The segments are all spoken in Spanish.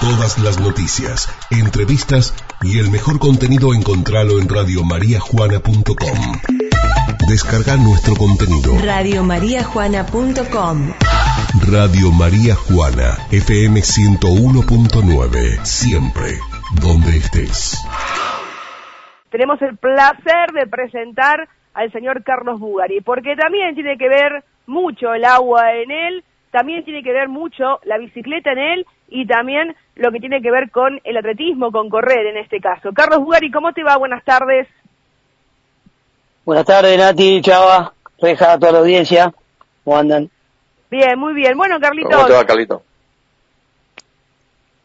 Todas las noticias, entrevistas y el mejor contenido encontralo en radiomariajuana.com. Descarga nuestro contenido. Radiomariajuana.com Radio María Juana, FM 101.9, siempre, donde estés. Tenemos el placer de presentar al señor Carlos Bugari, porque también tiene que ver mucho el agua en él, también tiene que ver mucho la bicicleta en él y también lo que tiene que ver con el atletismo, con correr en este caso. Carlos Bugari, ¿cómo te va? Buenas tardes. Buenas tardes, Nati, Chava, Reja, a toda la audiencia. ¿Cómo andan? Bien, muy bien. Bueno, Carlitos. ¿Cómo te va, Carlito?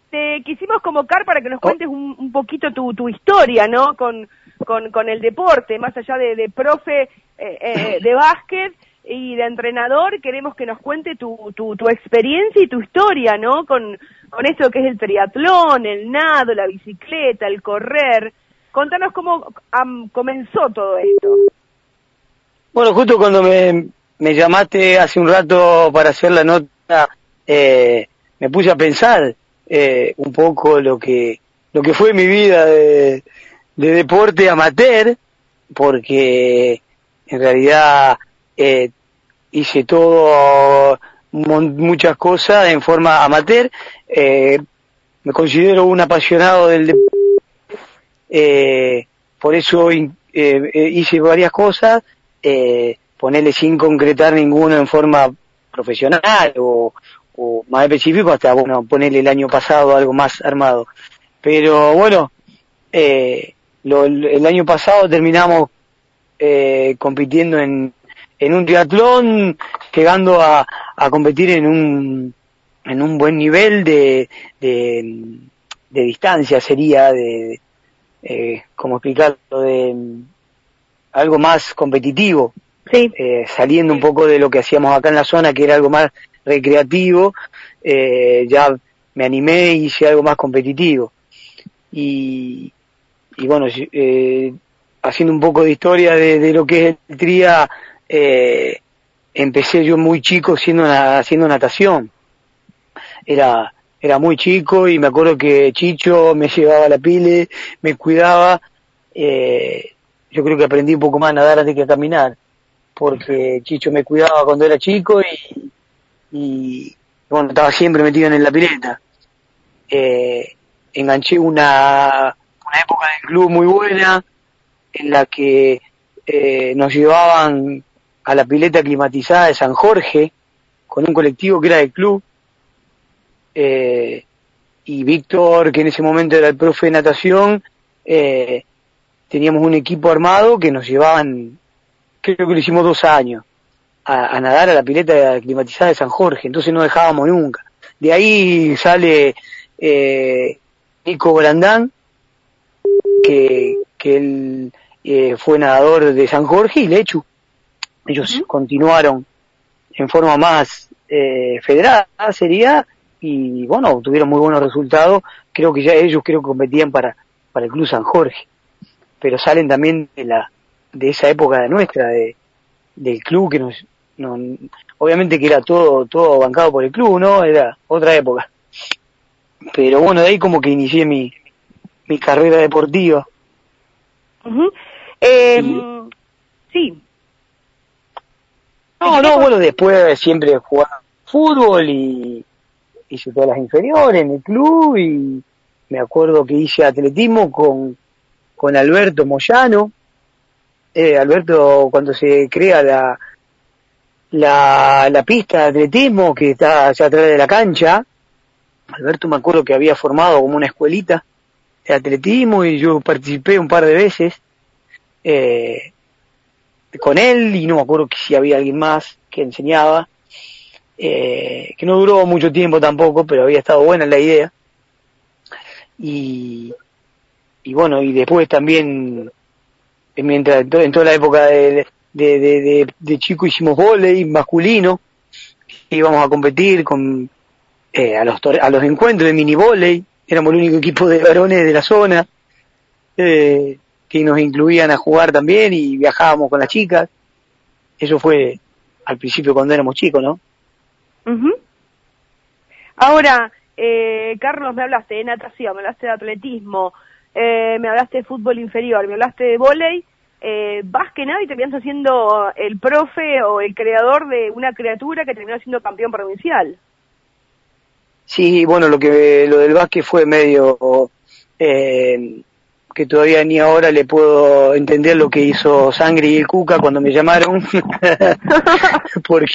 Te quisimos convocar para que nos cuentes un, un poquito tu, tu historia, ¿no? Con, con, con el deporte, más allá de, de profe eh, eh, de básquet y de entrenador, queremos que nos cuente tu, tu, tu experiencia y tu historia, ¿no? Con, con esto que es el triatlón, el nado, la bicicleta, el correr. Contanos cómo comenzó todo esto. Bueno, justo cuando me, me llamaste hace un rato para hacer la nota, eh, me puse a pensar eh, un poco lo que lo que fue mi vida de deporte amateur, porque en realidad eh, hice todo muchas cosas en forma amateur. Eh, me considero un apasionado del deporte, eh, por eso in- eh, eh, hice varias cosas, eh, ponerle sin concretar ninguno en forma profesional o, o más específico, hasta bueno, ponerle el año pasado algo más armado. Pero bueno, eh, lo- el año pasado terminamos eh, compitiendo en, en un triatlón, llegando a, a competir en un, en un buen nivel de, de, de distancia sería, de, eh, ¿cómo explicarlo? De algo más competitivo, Sí. eh, saliendo un poco de lo que hacíamos acá en la zona, que era algo más recreativo, eh, ya me animé y hice algo más competitivo. Y, y bueno, eh, haciendo un poco de historia de, de lo que es el tría, eh, empecé yo muy chico siendo na- haciendo natación. Era, era muy chico y me acuerdo que Chicho me llevaba la pile, me cuidaba, eh, yo creo que aprendí un poco más a nadar antes que a caminar, porque Chicho me cuidaba cuando era chico y, y bueno, estaba siempre metido en la pileta. Eh, enganché una, una época del club muy buena, en la que eh, nos llevaban a la pileta climatizada de San Jorge, con un colectivo que era del club, eh, y Víctor, que en ese momento era el profe de natación, eh, teníamos un equipo armado que nos llevaban, creo que lo hicimos dos años, a, nadar a la pileta climatizada de San Jorge, entonces no dejábamos nunca. De ahí sale eh, Nico Brandán, que, que él eh, fue nadador de San Jorge y Lechu. Ellos continuaron en forma más eh, federada, sería, y bueno, tuvieron muy buenos resultados. Creo que ya ellos creo que competían para, para el Club San Jorge. Pero salen también de la, de esa época de nuestra, de, del club que nos, no, obviamente que era todo, todo bancado por el club, ¿no? Era otra época. Pero bueno, de ahí como que inicié mi, mi carrera deportiva. Eh, Sí. sí. No, no, bueno, después siempre jugar fútbol y hice todas las inferiores en el club y me acuerdo que hice atletismo con, con Alberto Moyano. Eh, Alberto, cuando se crea la, la, la pista de atletismo que está allá atrás de la cancha, Alberto me acuerdo que había formado como una escuelita de atletismo y yo participé un par de veces. Eh, con él y no me acuerdo si había alguien más que enseñaba, eh, que no duró mucho tiempo tampoco, pero había estado buena la idea. Y, y bueno, y después también, eh, mientras en, to- en toda la época de, de, chico hicimos volei masculino, íbamos a competir con eh, a los a los encuentros de mini volei, éramos el único equipo de varones de la zona. Eh, que nos incluían a jugar también y viajábamos con las chicas. Eso fue al principio cuando éramos chicos, ¿no? Ujú. Ahora, eh, Carlos, me hablaste de natación, me hablaste de atletismo, eh, me hablaste de fútbol inferior, me hablaste de vóley, eh, vas que nada y terminas siendo el profe o el creador de una criatura que terminó siendo campeón provincial. Sí, bueno, lo que lo del básquet fue medio eh, que todavía ni ahora le puedo entender lo que hizo Sangre y el Cuca cuando me llamaron, porque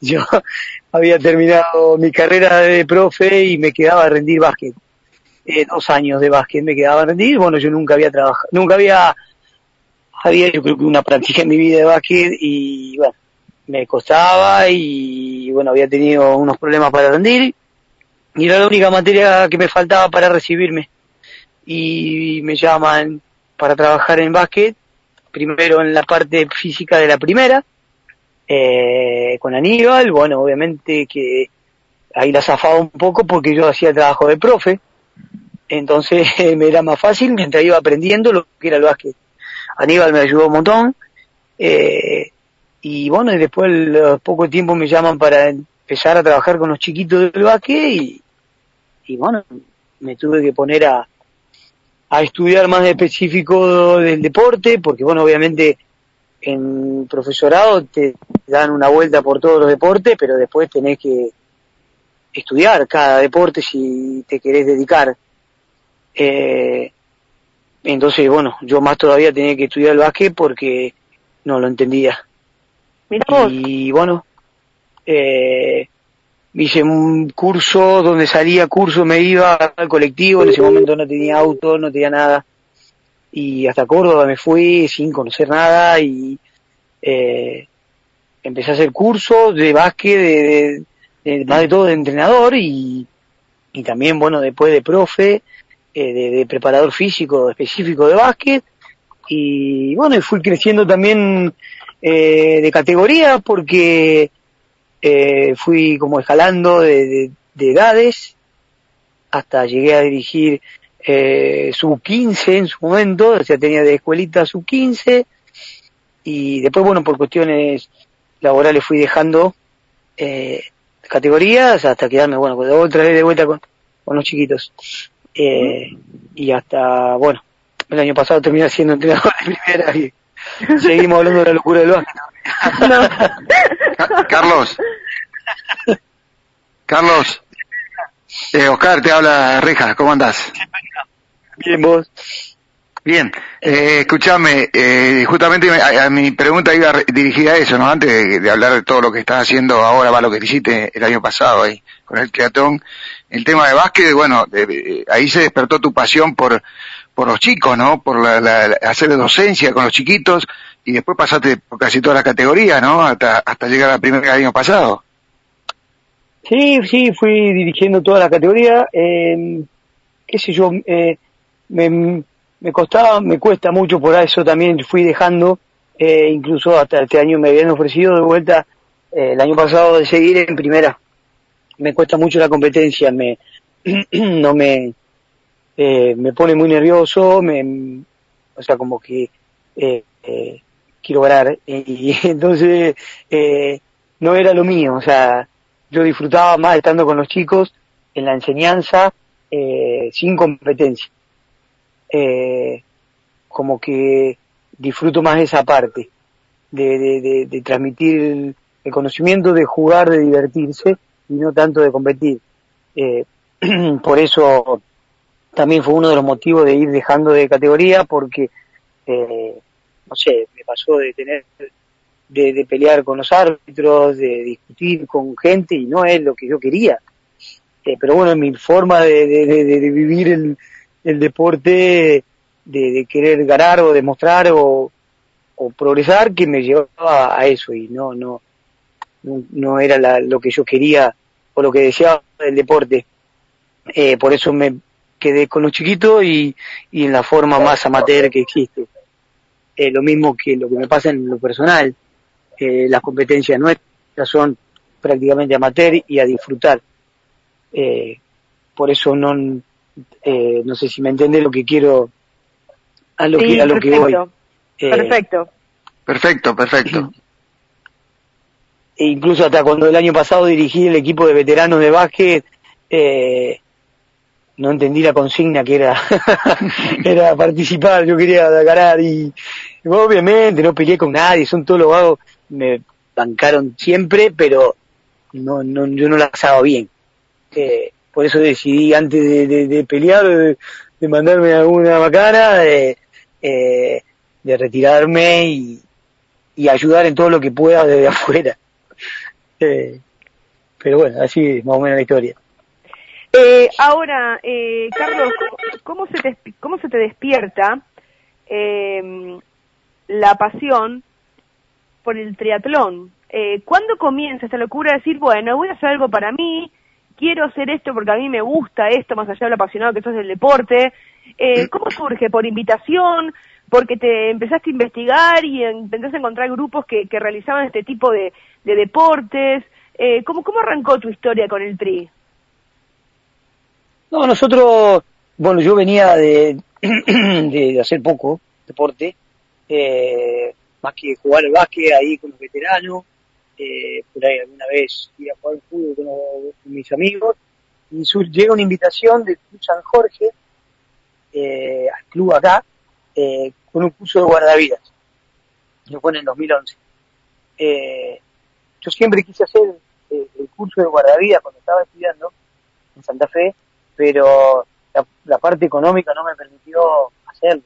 yo había terminado mi carrera de profe y me quedaba a rendir básquet. Eh, dos años de básquet me quedaba a rendir, bueno, yo nunca había trabajado, nunca había, había yo creo que una práctica en mi vida de básquet y bueno, me costaba y bueno, había tenido unos problemas para rendir y era la única materia que me faltaba para recibirme. Y me llaman para trabajar en básquet, primero en la parte física de la primera, eh, con Aníbal, bueno, obviamente que ahí la zafaba un poco porque yo hacía trabajo de profe, entonces me era más fácil mientras iba aprendiendo lo que era el básquet. Aníbal me ayudó un montón, eh, y bueno, y después los poco tiempo me llaman para empezar a trabajar con los chiquitos del básquet y, y bueno, me tuve que poner a, a estudiar más específico del deporte, porque bueno, obviamente en profesorado te dan una vuelta por todos los deportes, pero después tenés que estudiar cada deporte si te querés dedicar. Eh, entonces, bueno, yo más todavía tenía que estudiar el básquet porque no lo entendía. Y bueno, eh, hice un curso donde salía curso, me iba al colectivo, en ese momento no tenía auto, no tenía nada. Y hasta Córdoba me fui sin conocer nada y eh, empecé a hacer cursos de básquet, de, más de todo de entrenador y, y también, bueno, después de profe, eh, de, preparador físico específico de básquet. Y bueno, y fui creciendo también eh, de categoría porque eh, fui como escalando de, edades hasta llegué a dirigir eh, sub 15 en su momento, o sea, tenía de escuelita sub 15 y después, bueno, por cuestiones laborales fui dejando eh, categorías hasta quedarme, bueno, otra vez de vuelta con, con los chiquitos. Eh, y hasta, bueno, el año pasado terminé siendo entrenador de primera y seguimos hablando de la locura del básquet. Carlos. Carlos. Eh, Oscar, te habla Reja, ¿cómo andás? Bien, vos. Bien, eh, escúchame, eh, justamente a, mi pregunta iba dirigida a eso, ¿no? Antes de, hablar de todo lo que estás haciendo ahora, va lo que hiciste el año pasado ahí con el teatrón, el tema de básquet, bueno, ahí se despertó tu pasión por por los chicos, ¿no? Por la, la, hacer docencia con los chiquitos y después pasaste por casi todas las categorías, ¿no? Hasta, hasta llegar al primer año pasado. Sí, sí, fui dirigiendo toda la categoría. Eh, qué sé yo, eh, me, me costaba, me cuesta mucho, por eso también fui dejando, eh, incluso hasta este año me habían ofrecido de vuelta eh, el año pasado de seguir en primera. Me cuesta mucho la competencia, me, no me, eh, me pone muy nervioso, me, o sea, como que eh, quiero ganar. Y, entonces eh, no era lo mío, o sea, yo disfrutaba más estando con los chicos en la enseñanza eh, sin competencia. Eh, como que disfruto más esa parte de, de, de, transmitir el, el, conocimiento, de jugar, de divertirse y no tanto de competir. Eh, por eso también fue uno de los motivos de ir dejando de categoría porque, eh, no sé, me pasó de tener, de, de, pelear con los árbitros, de discutir con gente y no es lo que yo quería. Eh, pero bueno, mi forma de, de, vivir el, el deporte, de, querer ganar o demostrar o, o progresar que me llevaba a eso y no, no, no, no era la, lo que yo quería o lo que deseaba del deporte. Eh, por eso me, quedé con los chiquitos y, y en la forma más amateur que existe. Eh, lo mismo que lo que me pasa en lo personal. Eh, las competencias nuestras son prácticamente amateur y a disfrutar. Eh, por eso no, eh, no sé si me entiende lo que quiero, a lo que, a lo que voy. Eh, perfecto. Perfecto, perfecto. E incluso hasta cuando el año pasado dirigí el equipo de veteranos de básquet, eh, no entendí la consigna que era, era participar, yo quería ganar y, obviamente no peleé con nadie, son todos los vagos, me bancaron siempre, pero no, no, yo no la pasaba bien. Eh, por eso decidí antes de, de, pelear, de, mandarme alguna bacana, de, eh, de retirarme y, y ayudar en todo lo que pueda desde afuera. Eh, pero bueno, así es más o menos la historia. Eh, ahora, eh, Carlos, ¿cómo, se te, ¿cómo se te despierta eh, la pasión por el triatlón? Eh, ¿Cuándo comienza esta locura de decir, bueno, voy a hacer algo para mí, quiero hacer esto porque a mí me gusta esto, más allá de lo apasionado que sos del deporte? Eh, ¿Cómo surge? ¿Por invitación? ¿Porque te empezaste a investigar y empezaste a encontrar grupos que, realizaban este tipo de, de deportes? Eh, ¿cómo, ¿Cómo arrancó tu historia con el tri? No, nosotros, bueno, yo venía de, de hacer poco deporte, eh, más que jugar al básquet ahí con los veteranos, eh, por ahí alguna vez ir a jugar fútbol con, mis amigos, y llega una invitación del Club San Jorge, eh, al club acá, con un curso de guardavidas. Lo fue en el 2011. Eh, yo siempre quise hacer el curso de guardavidas cuando estaba estudiando en Santa Fe, pero la, parte económica no me permitió hacerlo.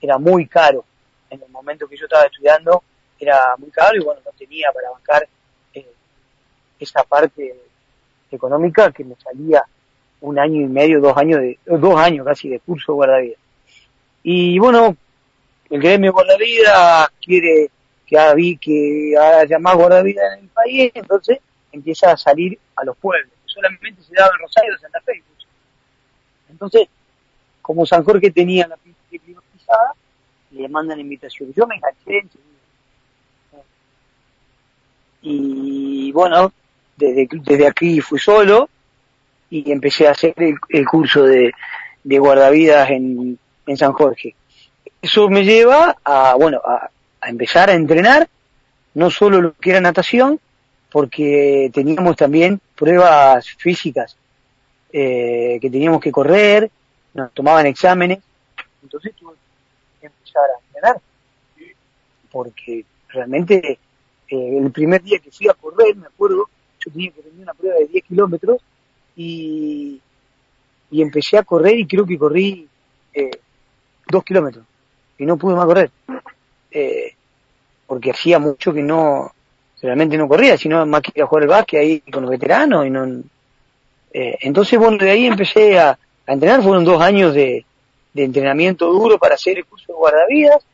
Era muy caro. En el momento que yo estaba estudiando era muy caro y bueno, no tenía para bancar eh, esa parte económica que me salía un año y medio, dos años de, dos años casi de curso guardavidas. Y bueno, el gremio guardavidas quiere que, que haya más guardavidas en el país, entonces empieza a salir a los pueblos. Solamente se daba en Rosario Santa Fe, entonces, como San Jorge tenía la pista climatizada, le mandan invitación. Yo me enganché Y bueno, desde, desde aquí fui solo y empecé a hacer el, curso de, de guardavidas en, en San Jorge. Eso me lleva a, bueno, a, a empezar a entrenar, no solo lo que era natación, porque teníamos también pruebas físicas eh, que teníamos que correr, nos tomaban exámenes, entonces tuve empezar a entrenar, porque realmente eh, el primer día que fui a correr, me acuerdo, yo tenía que tener una prueba de 10 kilómetros y, y empecé a correr y creo que corrí eh, dos kilómetros y no pude más correr, eh, porque hacía mucho que no, realmente no corría, sino más que a jugar el básquet ahí con los veteranos y no, eh, entonces, bueno, de ahí empecé a, entrenar, fueron dos años de, entrenamiento duro para hacer el curso de guardavidas,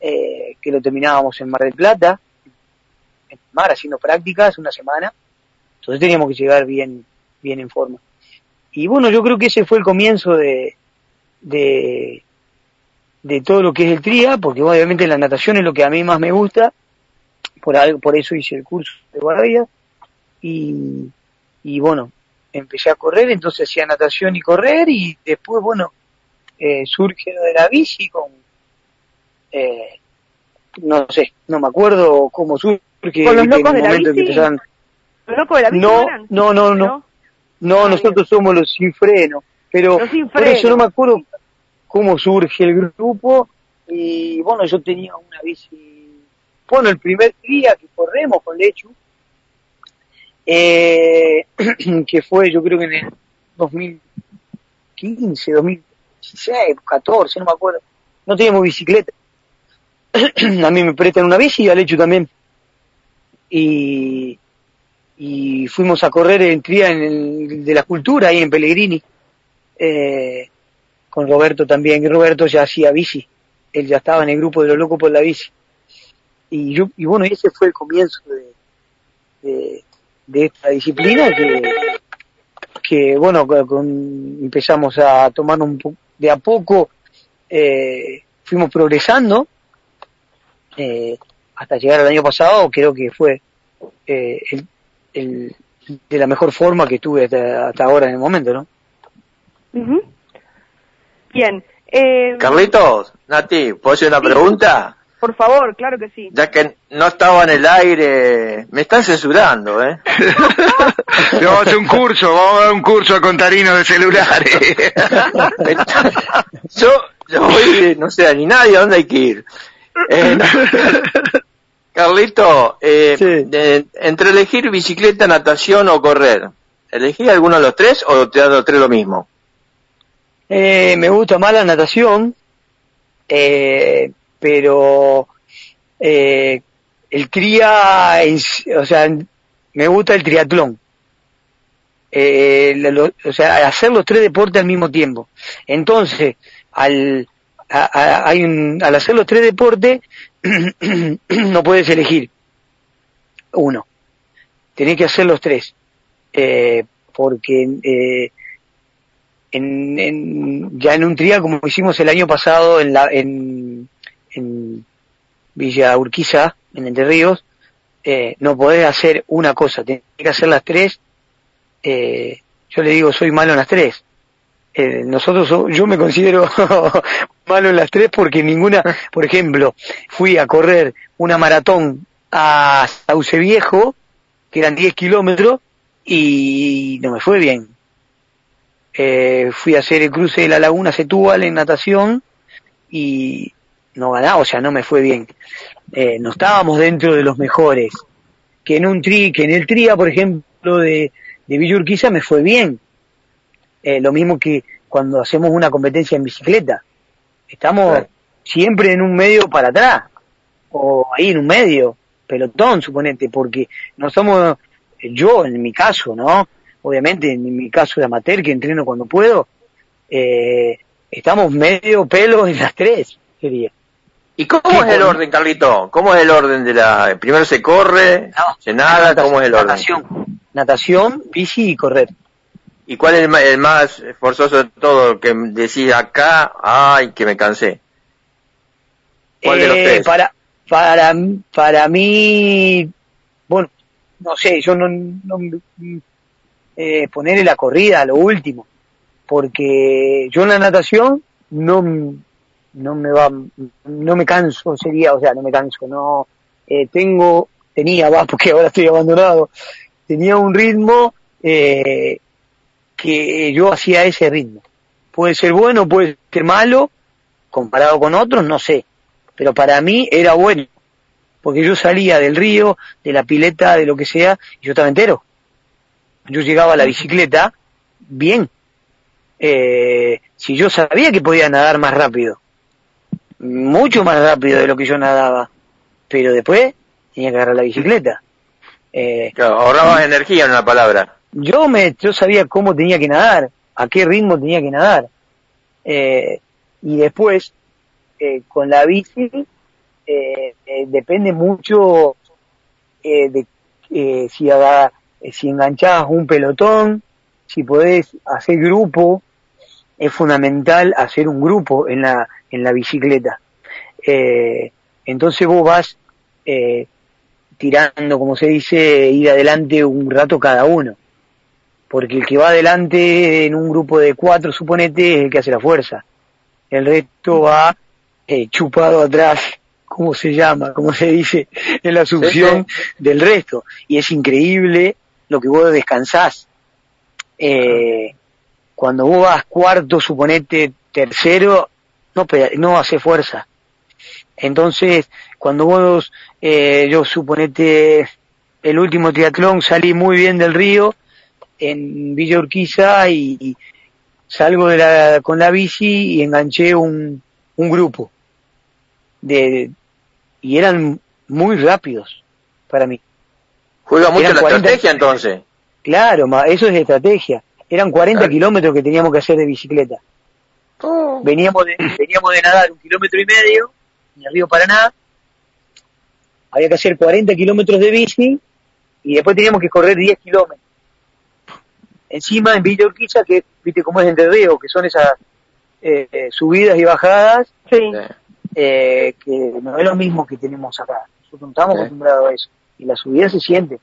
eh, que lo terminábamos en Mar del Plata, en Mar, haciendo prácticas una semana, entonces teníamos que llegar bien, bien en forma. Y bueno, yo creo que ese fue el comienzo de, de, de todo lo que es el tría, porque obviamente la natación es lo que a mí más me gusta, por algo, por eso hice el curso de guardavidas, y, y bueno, empecé a correr, entonces hacía natación y correr y después, bueno, eh, surge de la bici con, eh, no sé, no me acuerdo cómo surge. ¿Con los locos de la bici? ¿Los locos de la bici no, no, no, no, no, nosotros somos los sin freno, pero por eso no me acuerdo cómo surge el grupo y bueno, yo tenía una bici, bueno, el primer día que corremos con Lechu, eh, que fue yo creo que en el 2015, 2016, 14, no me acuerdo, no teníamos bicicleta. a mí me prestan una bici y al hecho también. Y, y fuimos a correr en Tría en el, de la cultura ahí en Pellegrini, eh, con Roberto también, y Roberto ya hacía bici, él ya estaba en el grupo de los locos por la bici. Y yo, y bueno, ese fue el comienzo de de esta disciplina que, que bueno, con, empezamos a tomar un de a poco, eh, fuimos progresando, eh, hasta llegar al año pasado, creo que fue eh, el, el, de la mejor forma que tuve hasta, ahora en el momento, ¿no? Bien. Eh... Carlitos, Nati, ¿puedo hacer una pregunta? Por favor, claro que sí. Ya que no estaba en el aire, me están censurando, ¿eh? vamos a hacer un curso, vamos a dar un curso a Contarino de celulares. yo, yo voy, no sé, ni nadie a dónde hay que ir. Eh, Carlito, eh, entre elegir bicicleta, natación o correr, ¿elegí alguno de los tres o te dan los tres lo mismo? Eh, me gusta más la natación, eh, pero eh, el cría, o sea, me gusta el triatlón. Eh, o sea, hacer los tres deportes al mismo tiempo. Entonces, al, hay un, al hacer los tres deportes, no puedes elegir uno. Tenés que hacer los tres. Eh, porque eh, en, en, ya en un tría como hicimos el año pasado en la en, en Villa Urquiza en Entre Ríos eh, no podés hacer una cosa tenés que hacer las tres eh, yo le digo soy malo en las tres. Eh, nosotros yo me considero malo en las tres porque ninguna por ejemplo fui a correr una maratón a Sauce Viejo que eran 10 kilómetros y no me fue bien. Eh, fui a hacer el cruce de la laguna Setúbal en natación y no ganaba, o sea, no me fue bien. Eh, no estábamos dentro de los mejores. Que en un tri, que en el tría, por ejemplo, de, de Villurquiza me fue bien. Eh, lo mismo que cuando hacemos una competencia en bicicleta. Estamos siempre en un medio para atrás. O ahí en un medio, pelotón, suponete, porque no somos, yo en mi caso, ¿no? obviamente en mi caso de amateur que entreno cuando puedo, eh, estamos medio pelo en las tres, sería. ¿Y cómo es el orden, Carlito? ¿Cómo es el orden de la... Primero se corre, se nada, ¿cómo es el orden? Natación, natación, bici y correr. ¿Y cuál es el más, forzoso de todo? Que decís acá, ay, que me cansé. ¿Cuál de los eh, tres? Para, para, para mí, bueno, no sé, yo no, no eh, ponerle la corrida a lo último, porque yo en la natación no, no me va, no me canso, sería, o sea, no me canso, no, eh, tengo, tenía, va, porque ahora estoy abandonado, tenía un ritmo eh, que yo hacía ese ritmo. Puede ser bueno, puede ser malo, comparado con otros, no sé, pero para mí era bueno, porque yo salía del río, de la pileta, de lo que sea, y yo estaba entero yo llegaba a la bicicleta bien. Eh, si yo sabía que podía nadar más rápido, mucho más rápido de lo que yo nadaba, pero después tenía que agarrar la bicicleta. Eh, ahorrabas energía en una palabra. Yo me, yo sabía cómo tenía que nadar, a qué ritmo tenía que nadar. Eh, y después, eh, con la bici, eh, eh depende mucho de si haga eh, si enganchás un pelotón, si podés hacer grupo, es fundamental hacer un grupo en la, en la bicicleta. Eh, entonces vos vas eh, tirando, como se dice, ir adelante un rato cada uno. Porque el que va adelante en un grupo de cuatro, suponete, es el que hace la fuerza. El resto va eh, chupado atrás, ¿cómo se llama? ¿Cómo se dice? En la asunción del resto. Y es increíble lo que vos descansás. Eh, cuando vos vas cuarto, suponete tercero, no, no hace fuerza. Entonces, cuando vos, eh, yo suponete el último triatlón, salí muy bien del río en Villa Urquiza y, salgo de la, con la bici y enganché un, un grupo de, y eran muy rápidos para mí. Juega mucho la estrategia entonces. Claro, eso es estrategia. Eran 40 kilómetros que teníamos que hacer de bicicleta. Oh. Veníamos, de, veníamos de nadar un kilómetro y medio en el río Paraná. Había que hacer 40 kilómetros de bici y después teníamos que correr 10 kilómetros. Encima en Villa Urquiza, que viste cómo es Entre Río, que son esas eh, eh, subidas y bajadas, eh, que no es lo mismo que tenemos acá. Nosotros no estamos acostumbrados a eso y la subida se siente.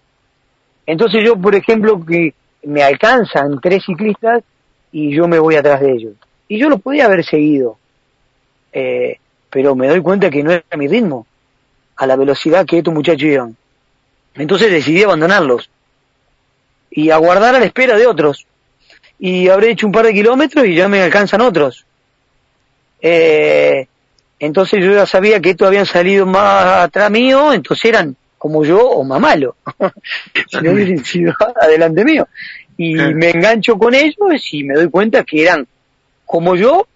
Entonces yo, por ejemplo, que me alcanzan tres ciclistas y yo me voy atrás de ellos. Y yo lo podía haber seguido, eh, pero me doy cuenta que no era mi ritmo. a la velocidad que estos muchachos iban. Entonces decidí abandonarlos y aguardar a la espera de otros. Y habré hecho un par de kilómetros y ya me alcanzan otros. Eh, entonces yo ya sabía que estos habían salido más atrás mío, entonces eran como yo o más malo, si no hubiesen sido adelante mío. Y me engancho con ellos y me doy cuenta que eran como yo,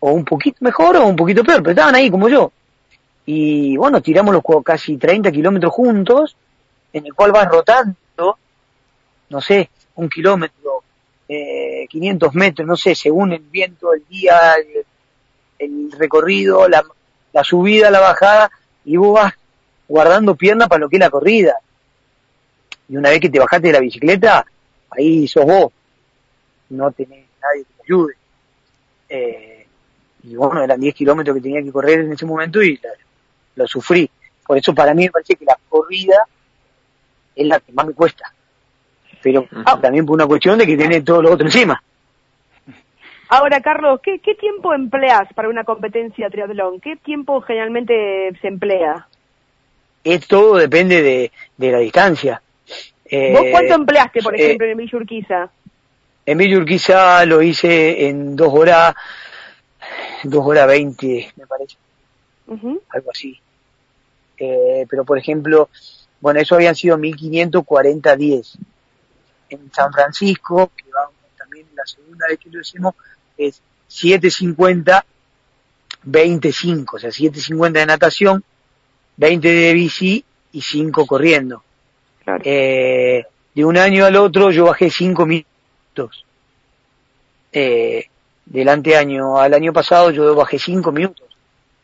o un poquito mejor o un poquito peor, pero estaban ahí como yo. Y bueno, tiramos los casi 30 kilómetros juntos, en el cual vas rotando, no sé, un kilómetro, eh, 500 metros, no sé, según el viento, el día, el, el recorrido, la, la subida, la bajada, y vos vas guardando pierna para lo que es la corrida. Y una vez que te bajaste de la bicicleta, ahí sos vos. No tenés nadie que te ayude. Eh, y bueno, eran 10 kilómetros que tenía que correr en ese momento y lo sufrí. Por eso para mí me parece que la corrida es la que más me cuesta. Pero también por una cuestión de que tiene todo lo otro encima. Ahora, Carlos, ¿qué, ¿qué tiempo empleas para una competencia triatlón? ¿Qué tiempo generalmente se emplea? Es, todo depende de, de la distancia. Eh, ¿Vos cuánto empleaste, por eh, ejemplo, en Villa Urquiza? En Villa Urquiza lo hice en dos horas, dos horas veinte, me parece. Algo así. Eh, pero, por ejemplo, bueno, eso habían sido 1540-10. En San Francisco, que vamos también la segunda vez que lo hicimos, es 7.50, 25, o sea, 7.50 de natación, 20 de bici y 5 corriendo. Eh, de un año al otro yo bajé 5 minutos. Eh, del año al año pasado yo bajé 5 minutos.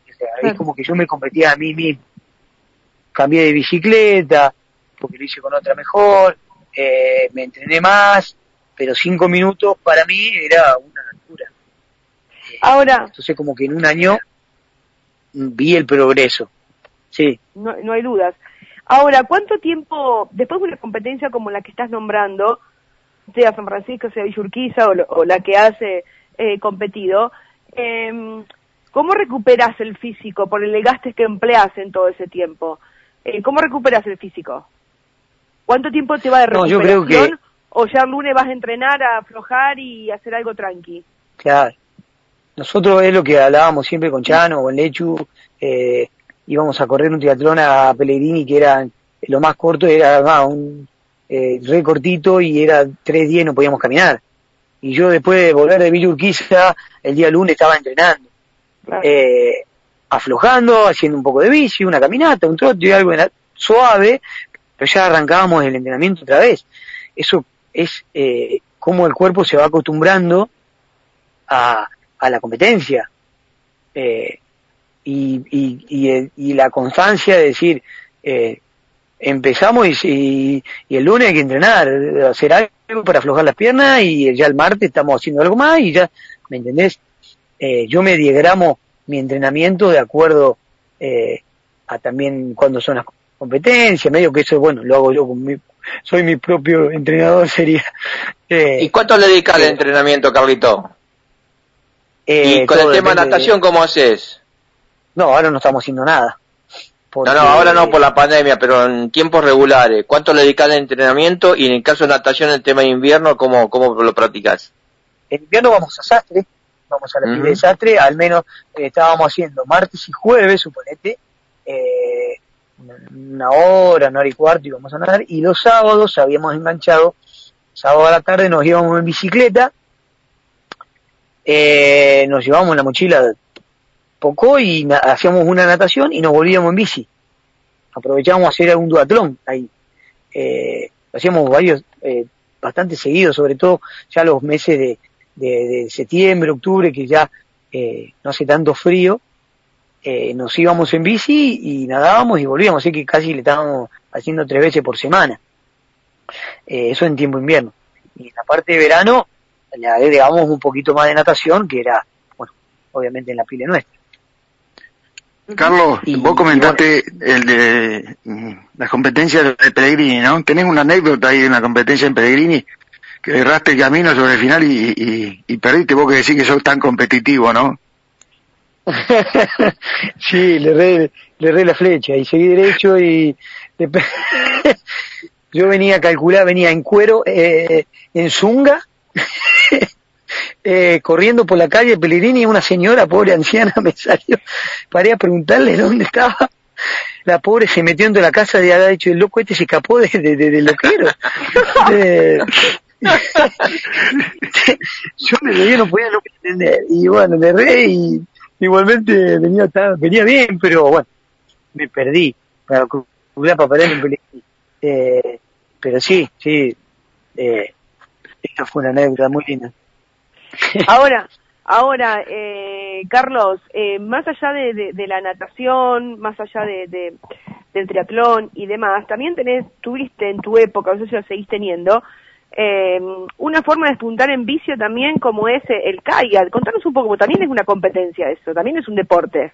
O sea, es como que yo me competía a mí mismo. Cambié de bicicleta, porque lo hice con otra mejor, eh, me entrené más, pero 5 minutos para mí era una Ahora. Entonces como que en un año vi el progreso. Sí. No, no hay dudas. Ahora, ¿cuánto tiempo, después de una competencia como la que estás nombrando, sea San Francisco, sea Villurquiza o, o la que has eh, competido, eh, ¿cómo recuperas el físico por el desgaste que empleas en todo ese tiempo? Eh, ¿Cómo recuperas el físico? ¿Cuánto tiempo te va de recuperación? No, yo creo que... ¿O ya el lunes vas a entrenar, a aflojar y hacer algo tranqui? Claro. Nosotros es lo que hablábamos siempre con Chano, con Lechu, eh, íbamos a correr un triatlón a Pellegrini que era lo más corto, era un eh, re cortito y era tres días y no podíamos caminar. Y yo después de volver de Villa Urquiza, el día lunes estaba entrenando. Eh, aflojando, haciendo un poco de bici, una caminata, un trote y algo suave, pero ya arrancábamos el entrenamiento otra vez. Eso es eh, cómo el cuerpo se va acostumbrando a, a la competencia. Eh, y, y, y, la constancia de decir, eh, empezamos y, y, el lunes hay que entrenar, hacer algo para aflojar las piernas y ya el martes estamos haciendo algo más y ya, ¿me entendés? Eh, yo me diagramo mi entrenamiento de acuerdo eh, a también cuando son las competencias, medio que eso, bueno, lo hago yo con mi, soy mi propio entrenador, sería. Eh, ¿Y cuánto le dedicas al entrenamiento, Carlito? Eh, ¿Y con el tema natación cómo haces? No, ahora no estamos haciendo nada. No, no, ahora no por la pandemia, pero en tiempos regulares. ¿Cuánto le dedicas al entrenamiento? Y en el caso de natación, el tema de invierno, ¿cómo, cómo lo practicas? En invierno vamos a Sastre, vamos a la uh de Sastre, al menos eh, estábamos haciendo martes y jueves, suponete, eh, una hora, una hora y cuarto íbamos a nadar, y los sábados habíamos enganchado, sábado a la tarde nos íbamos en bicicleta, eh, nos llevábamos la mochila poco y hacíamos una natación y nos volvíamos en bici. Aprovechábamos a hacer un duatlón ahí. Eh, hacíamos varios, eh, bastante seguidos, sobre todo ya los meses de, septiembre, octubre, que ya eh, no hace tanto frío, eh, nos íbamos en bici y nadábamos y volvíamos, así que casi le estábamos haciendo tres veces por semana. Eh, eso en tiempo invierno. Y en la parte de verano, le agregamos un poquito más de natación, que era, bueno, obviamente en la pila nuestra. Carlos, vos comentaste el de mm, las competencias de Pellegrini, ¿no? Tenés una anécdota ahí en la competencia en Pellegrini que erraste el camino sobre el final y, y, perdiste vos que decís que sos tan competitivo, ¿no? sí, le erré, le erré la flecha y seguí derecho y yo venía a calcular, venía en cuero, eh, en zunga, eh, corriendo por la calle Pellegrini y una señora, pobre anciana, me salió, paré a preguntarle dónde estaba. La pobre se metió dentro de la casa de haber dicho, el loco este se escapó de, de, de, de loquero. yo me reí, no podía no entender. Y bueno, le re y igualmente venía, venía bien, pero bueno, me perdí. Para, para perder en Pellegrini. Eh, pero sí, sí, eh, esta fue una anécdota muy linda. Ahora, ahora, eh, Carlos, eh, más allá de, de, la natación, más allá de, de, del triatlón y demás, también tenés, tuviste en tu época, no sé si lo seguís teniendo, eh, una forma de despuntar en vicio también como es el kayak. Contanos un poco, también es una competencia eso, también es un deporte.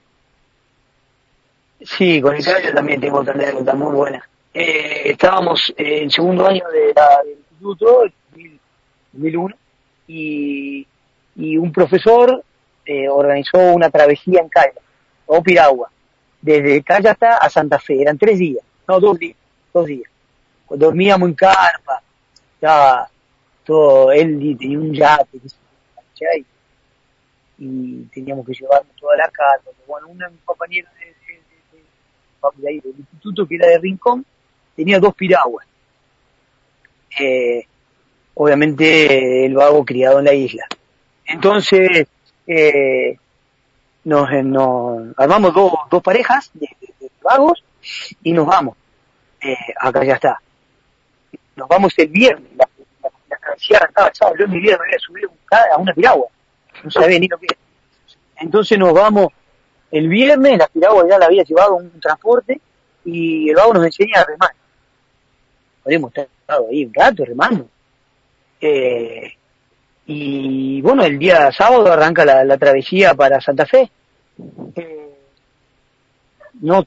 Sí, con el kayak también tengo otra anécdota muy buena. Eh, estábamos en segundo año de la, del instituto, 2001, y, y un profesor eh, organizó una travesía en Calla, o Piragua, desde Callata a Santa Fe, eran tres días, no, dos días, dos días. Dormíamos en carpa, estaba todo, él tenía un yate, y, y teníamos que llevarnos toda la carpa. Bueno, un compañero de, de, de, del instituto que era de Rincón, tenía dos piraguas. Eh, obviamente el vago criado en la isla. Entonces, eh, nos, nos armamos dos, dos parejas de, vagos y nos vamos. Eh, acá ya está. Nos vamos el viernes. La, la, estaba sábado. Yo en mi vida me había subido a una piragua. No sabía ni lo que Entonces nos vamos el viernes. La piragua ya la había llevado un transporte y el vago nos enseña a remar. Habíamos estado ahí un rato remando eh, y bueno, el día sábado arranca la, travesía para Santa Fe. Eh, no,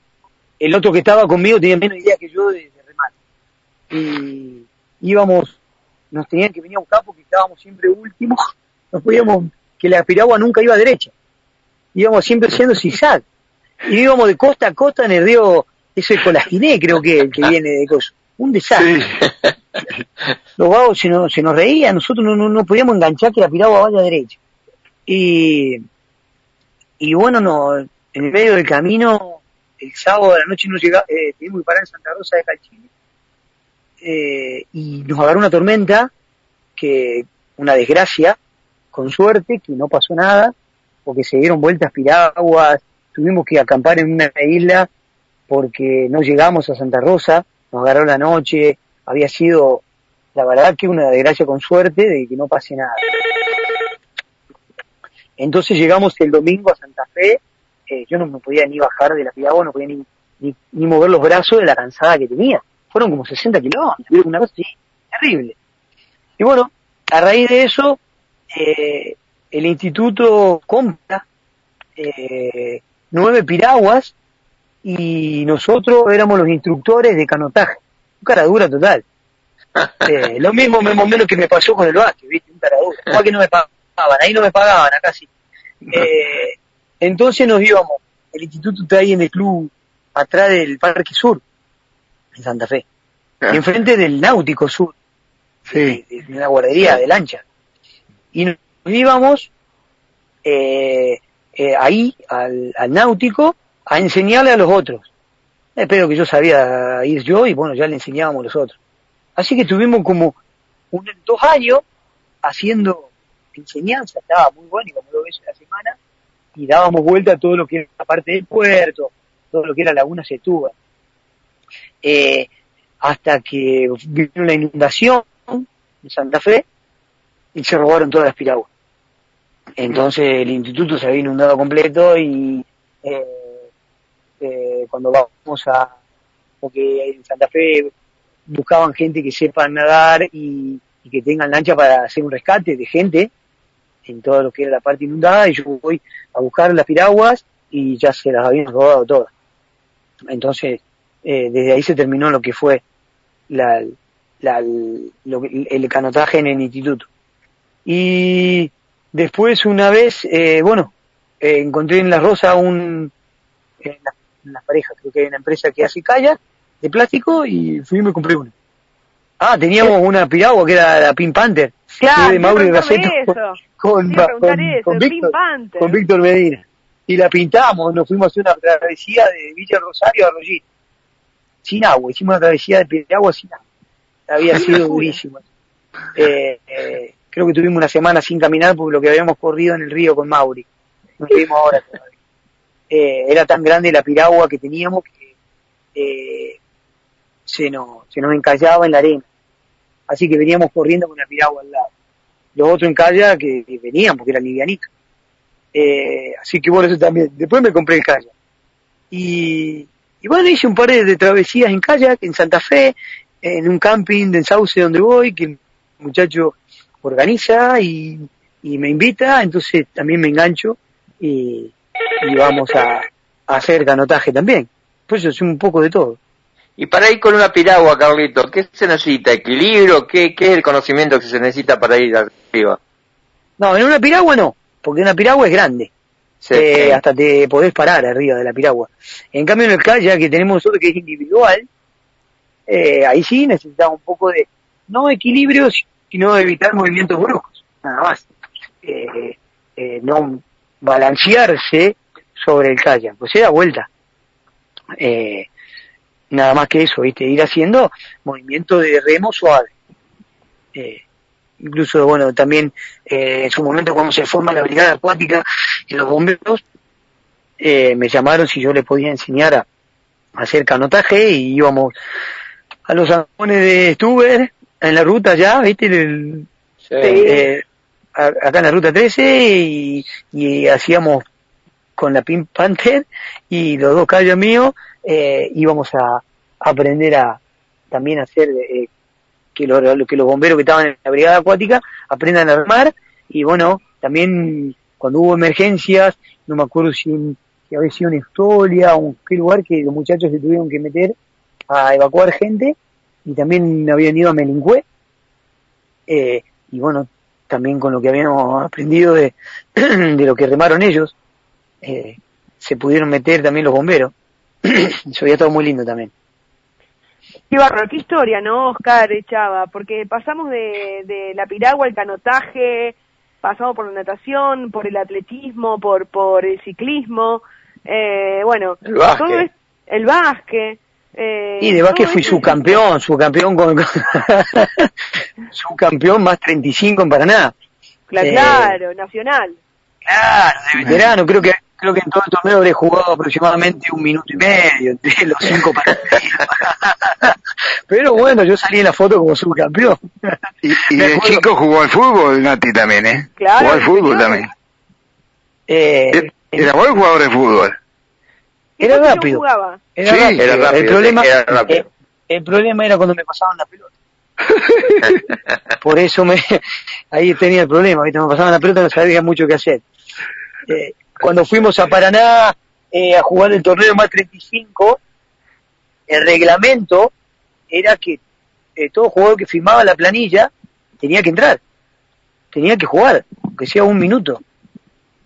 el otro que estaba conmigo tenía menos idea que yo de, remar. Y íbamos, nos tenían que venir a buscar porque estábamos siempre últimos. Nos podíamos, que la piragua nunca iba a derecha. Íbamos siempre haciendo zigzag. Y íbamos de costa a costa en el río, ese Colastiné creo que, que viene de cosas un desastre. Los vagos se nos, se nos reían, nosotros no, no, podíamos enganchar que la piragua vaya derecha. Y, y bueno, no, en el medio del camino, el sábado de la noche nos llega, eh, tuvimos que parar en Santa Rosa de Calchini, eh, y nos agarró una tormenta, que, una desgracia, con suerte, que no pasó nada, porque se dieron vueltas piraguas, tuvimos que acampar en una isla porque no llegamos a Santa Rosa, nos agarró la noche, había sido, la verdad que una desgracia con suerte de que no pase nada. Entonces llegamos el domingo a Santa Fe, eh, yo no me podía ni bajar de la piragua, no podía ni, ni, mover los brazos de la cansada que tenía. Fueron como 60 kilómetros, una cosa así, terrible. Y bueno, a raíz de eso, eh, el instituto compra eh, nueve piraguas y nosotros éramos los instructores de canotaje. Un cara dura total. Eh, lo mismo, más o menos que me pasó con el básquet, ¿viste? Un cara dura. que no me pagaban, ahí no me pagaban, acá sí. Eh, entonces nos íbamos. El instituto está ahí en el club, atrás del Parque Sur, en Santa Fe. Ah. Enfrente del Náutico Sur. Sí. De, la guardería de lancha. Y nos íbamos eh, eh, ahí, al, al Náutico, a enseñarle a los otros. Espero que yo sabía ir yo y bueno, ya le enseñábamos los otros. Así que tuvimos como un, dos años haciendo enseñanza, estaba muy bueno, como dos veces a la semana, y dábamos vuelta a todo lo que era la parte del puerto, todo lo que era Laguna Setúbal. Eh, hasta que vino la inundación en Santa Fe y se robaron todas las piraguas. Entonces el instituto se había inundado completo y eh, eh, cuando vamos a, porque en Santa Fe buscaban gente que sepa nadar y, que tengan lancha para hacer un rescate de gente en todo lo que era la parte inundada y yo voy a buscar las piraguas y ya se las habían robado todas. Entonces, eh, desde ahí se terminó lo que fue la, la, el canotaje en el instituto. Y después una vez, eh, bueno, eh, encontré en La Rosa un, en las parejas, creo que hay una empresa que hace kayak de plástico y fui y me compré una. Ah, teníamos una piragua que era la Pink Panther. Claro, de Mauro Gaceto con, eso, con, el Víctor, con Víctor Medina. Y la pintamos, nos fuimos a hacer una travesía de Villa Rosario a Rollito. Sin agua, hicimos una travesía de piragua sin agua. Había sido durísimo. Eh, eh, creo que tuvimos una semana sin caminar por lo que habíamos corrido en el río con Mauri. Nos vimos ahora. Eh, era tan grande la piragua que teníamos que eh, se, nos, se nos encallaba en la arena. Así que veníamos corriendo con la piragua al lado. Los otros en kayak que, venían porque era livianito. Eh, así que bueno, eso también. Después me compré el kayak. Y, y bueno, hice un par de, de travesías en kayak, en Santa Fe, en un camping de Sauce donde voy, que el muchacho organiza y, y me invita, entonces también me engancho y, y vamos a, a hacer canotaje también. Pues eso es un poco de todo. Y para ir con una piragua, Carlito, ¿qué se necesita? ¿Equilibrio? ¿Qué, ¿Qué es el conocimiento que se necesita para ir arriba? No, en una piragua no, porque una piragua es grande. Sí. Eh, hasta te podés parar arriba de la piragua. En cambio en el kayak que tenemos nosotros que es individual, eh, ahí sí necesitamos un poco de, no equilibrio, sino evitar movimientos bruscos, nada más. Eh, eh, no balancearse sobre el kayak, pues se da vuelta. Eh, nada más que eso, ¿viste? Ir haciendo movimiento de remo suave. Eh, incluso, bueno, también eh, en su momento cuando se forma la brigada acuática y los bomberos, eh, me llamaron si yo les podía enseñar a, a hacer canotaje y íbamos a los zanjones de Stuber en la ruta ya, ¿viste? El- Sí. eh, acá en la ruta 13 y, y hacíamos con la Pink Panther y los dos callos míos eh, íbamos a, aprender a también hacer eh, que, lo- lo- que los bomberos que estaban en la brigada acuática aprendan a armar y bueno, también cuando hubo emergencias, no me acuerdo si, había sido en Estolia o qué lugar que los muchachos se tuvieron que meter a evacuar gente y también habían ido a Melincué eh, y bueno, también con lo que habíamos aprendido de, de lo que remaron ellos, eh, se pudieron meter también los bomberos. Eso había estado muy lindo también. Qué bárbaro, qué historia, ¿no, Oscar Chava? Porque pasamos de, de la piragua al canotaje, pasamos por la natación, por el atletismo, por, por el ciclismo, eh, bueno, El básquet. todo es el básquet. Eh, Y de básquet todo fui esto- subcampeón, subcampeón con, subcampeón más 35 en Paraná. Eh, Claro, nacional. Claro, de veterano, creo que creo que en todo el torneo habré jugado aproximadamente un minuto y medio entre los cinco partidos. Pero bueno, yo salí en la foto como subcampeón. Y, y de acuerdo- chico jugó al fútbol, Nati también, ¿eh? Claro, Jugó al fútbol señor. también. Eh, Era buen jugador de fútbol. ¿Qué Era rápido. jugaba? Era Sí, rápido. era rápido, el problema, era rápido. eh, el problema era cuando me pasaban la pelota. Por eso me, ahí tenía el problema, ¿viste? me pasaban la pelota no sabía mucho qué hacer. Eh, cuando fuimos a Paraná eh, a jugar el torneo más 35, el reglamento era que eh, todo jugador que firmaba la planilla tenía que entrar, tenía que jugar, aunque sea un minuto.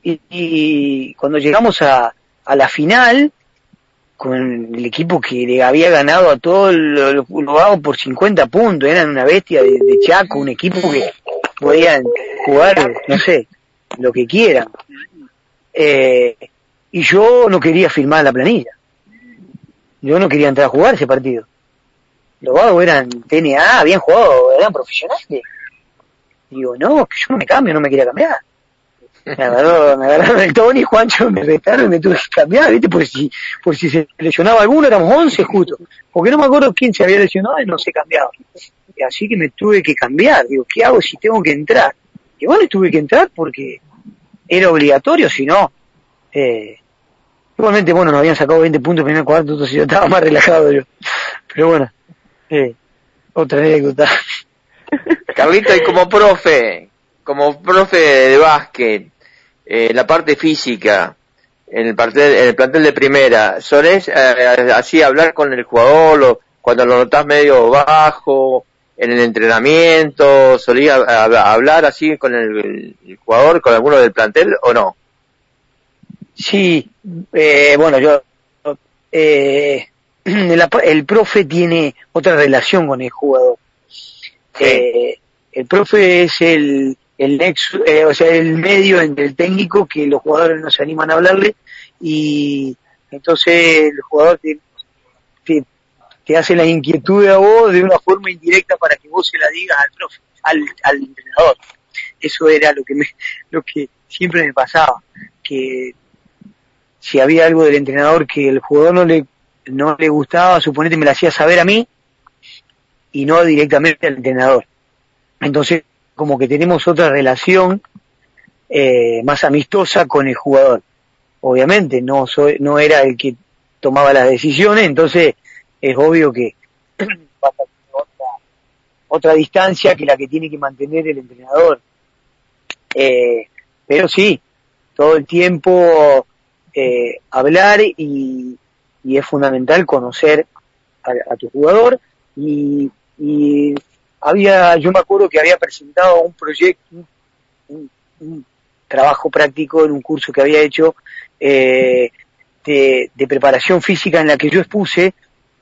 Y, y cuando llegamos a, a la final, con el equipo que le había ganado a todos los jugados por 50 puntos, eran una bestia de, de Chaco, un equipo que podían jugar, no sé, lo que quieran. Eh, y yo no quería firmar la planilla. Yo no quería entrar a jugar ese partido. Los vagos eran TNA, habían jugado, eran profesionales. Digo, no, que yo no me cambio, no me quería cambiar. Me agarró, me agarraron el Tony, Juancho, me retaron y me tuve que cambiar, ¿viste? Por si, por si se lesionaba alguno, éramos 11 justo. Porque no me acuerdo quién se había lesionado y no se cambiaba. Y así que me tuve que cambiar. Digo, ¿qué hago si tengo que entrar? Y bueno, tuve que entrar porque era obligatorio, si no. Eh, igualmente, bueno, nos habían sacado 20 puntos en el primer cuarto, entonces yo estaba más relajado yo. Pero bueno, eh, otra anécdota. Carlito, y como profe, como profe de básquet, eh, la parte física, en el, plantel, en el plantel de primera, ¿solés eh, así hablar con el jugador o cuando lo notás medio bajo, en el entrenamiento, solía hablar así con el, el jugador, con alguno del plantel o no? Sí, eh, bueno, yo, eh, el, el, profe tiene otra relación con el jugador. Eh, el profe es el, el nexo, eh, o sea, el medio entre el técnico que los jugadores no se animan a hablarle y entonces el jugador te, te, te hace la inquietud a vos de una forma indirecta para que vos se la digas al profe, al, al entrenador. Eso era lo que me, lo que siempre me pasaba, que si había algo del entrenador que el jugador no le, no le gustaba, suponete me lo hacía saber a mí y no directamente al entrenador. Entonces, como que tenemos otra relación eh, más amistosa con el jugador. Obviamente, no soy, no era el que tomaba las decisiones, entonces es obvio que va a otra, otra distancia que la que tiene que mantener el entrenador. Eh, pero sí, todo el tiempo eh, hablar y, y, es fundamental conocer a, a tu jugador y, y, había, yo me acuerdo que había presentado un proyecto, un, un trabajo práctico en un curso que había hecho eh, de, de, preparación física en la que yo expuse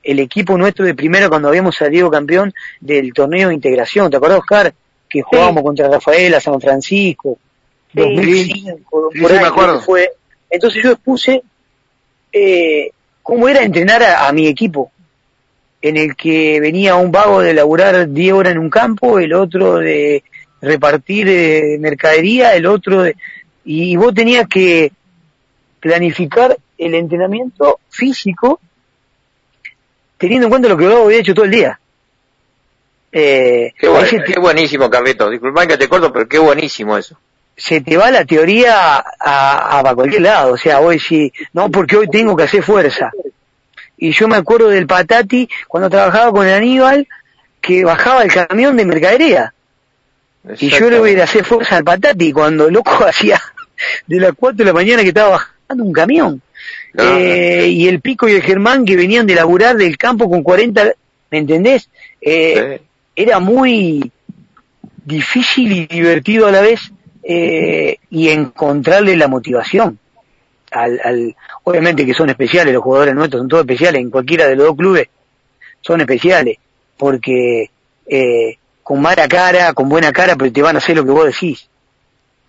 el equipo nuestro de primero cuando habíamos salido campeón del torneo de integración. ¿Te acuerdas, Oscar? Que jugábamos sí. contra Rafaela, San Francisco, sí. 2005, sí, por ahí, me acuerdo. Fue. Entonces yo expuse eh, cómo era entrenar a, a mi equipo en el que venía un vago de laburar 10 horas en un campo, el otro de repartir eh, mercadería, el otro de... Y vos tenías que planificar el entrenamiento físico teniendo en cuenta lo que vos había hecho todo el día. Eh, qué, bueno, te, qué, buenísimo, Carlito. Disculpa que te corto, pero qué buenísimo eso. Se te va la teoría a, a, a cualquier lado. O sea, hoy sí, no, porque hoy tengo que hacer fuerza. Y yo me acuerdo del Patati cuando trabajaba con el Aníbal, que bajaba el camión de mercadería. Y yo le voy a hacer fuerza al Patati cuando el loco hacía de las 4 de la mañana que estaba bajando un camión. No, eh, y el Pico y el Germán que venían de laburar del campo con 40, ¿me entendés? Eh, sí. Era muy difícil y divertido a la vez eh, y encontrarle la motivación. Al, al, obviamente que son especiales los jugadores nuestros, son todos especiales en cualquiera de los dos clubes, son especiales, porque eh, con mala cara, con buena cara, pero te van a hacer lo que vos decís.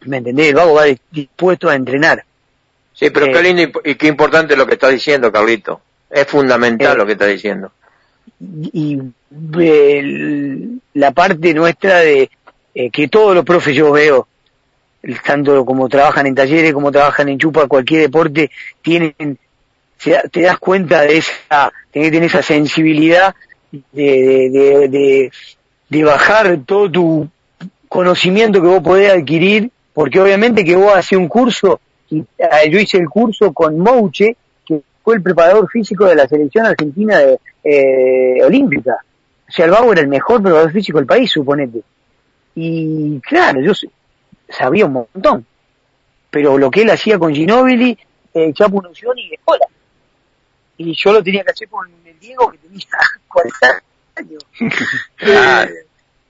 ¿Me entendés? El vago va dispuesto a entrenar. Sí, pero eh, qué lindo y, qué importante lo que está diciendo, Carlito. Es fundamental eh, lo que está diciendo. Y, y la parte nuestra de eh, que todos los profes yo veo, tanto como trabajan en talleres, como trabajan en chupa, cualquier deporte, tienen, te das cuenta de esa, tener esa sensibilidad de, de, de, de, bajar todo tu conocimiento que vos podés adquirir, porque obviamente que vos haces un curso, y yo hice el curso con Mouche, que fue el preparador físico de la selección argentina de, eh, olímpica. O sea, el Vago era el mejor preparador físico del país, suponete. Y claro, yo sabía un montón. Pero lo que él hacía con Ginóbili, eh, Chapo Unción y Escola. Y yo lo tenía que hacer con el Diego que tenía 40 años.